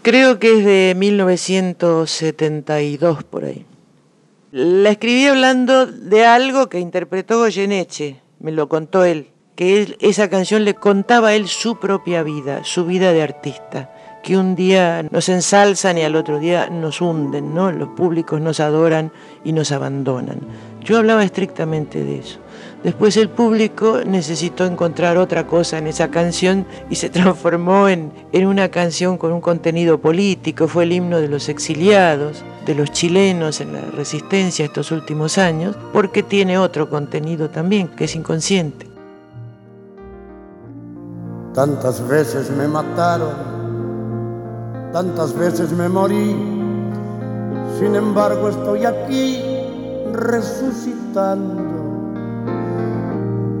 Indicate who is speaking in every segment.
Speaker 1: Creo que es de 1972 por ahí. La escribí hablando de algo que interpretó Goyeneche, me lo contó él, que esa canción le contaba a él su propia vida, su vida de artista que un día nos ensalzan y al otro día nos hunden, ¿no? Los públicos nos adoran y nos abandonan. Yo hablaba estrictamente de eso. Después el público necesitó encontrar otra cosa en esa canción y se transformó en, en, una canción con un contenido político. Fue el himno de los exiliados, de los chilenos en la resistencia estos últimos años, porque tiene otro contenido también, que es inconsciente.
Speaker 2: Tantas veces me mataron tantas veces me morí, sin embargo estoy aquí resucitando.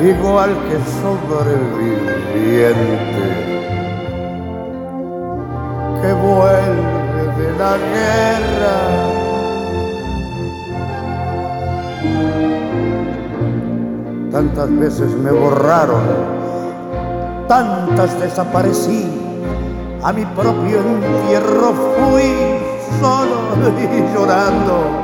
Speaker 2: igual que sobreviviente que vuelve de la guerra. Tantas veces me borraron, tantas desaparecí a mi propio entierro fui solo y llorando.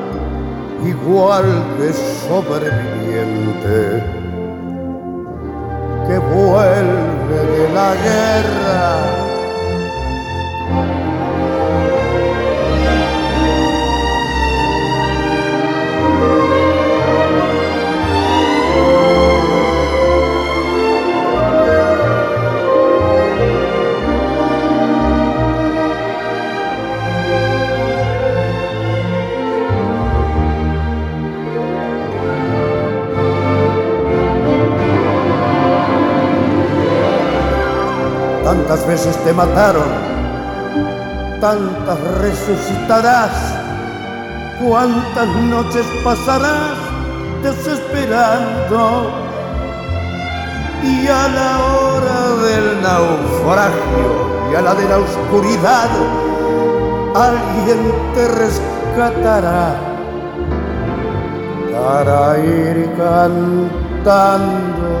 Speaker 2: igual que sobreviviente que vuelve de la guerra tantas veces te mataron, tantas resucitarás, cuántas noches pasarás desesperando. Y a la hora del naufragio y a la de la oscuridad, alguien te rescatará para ir cantando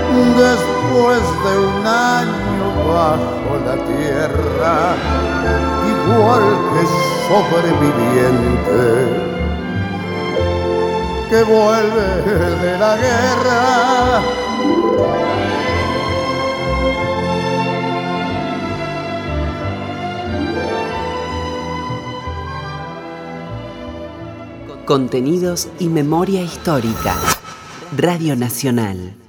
Speaker 2: después de un año bajo la tierra, igual que sobreviviente que vuelve de la guerra.
Speaker 3: Contenidos y memoria histórica. Radio Nacional.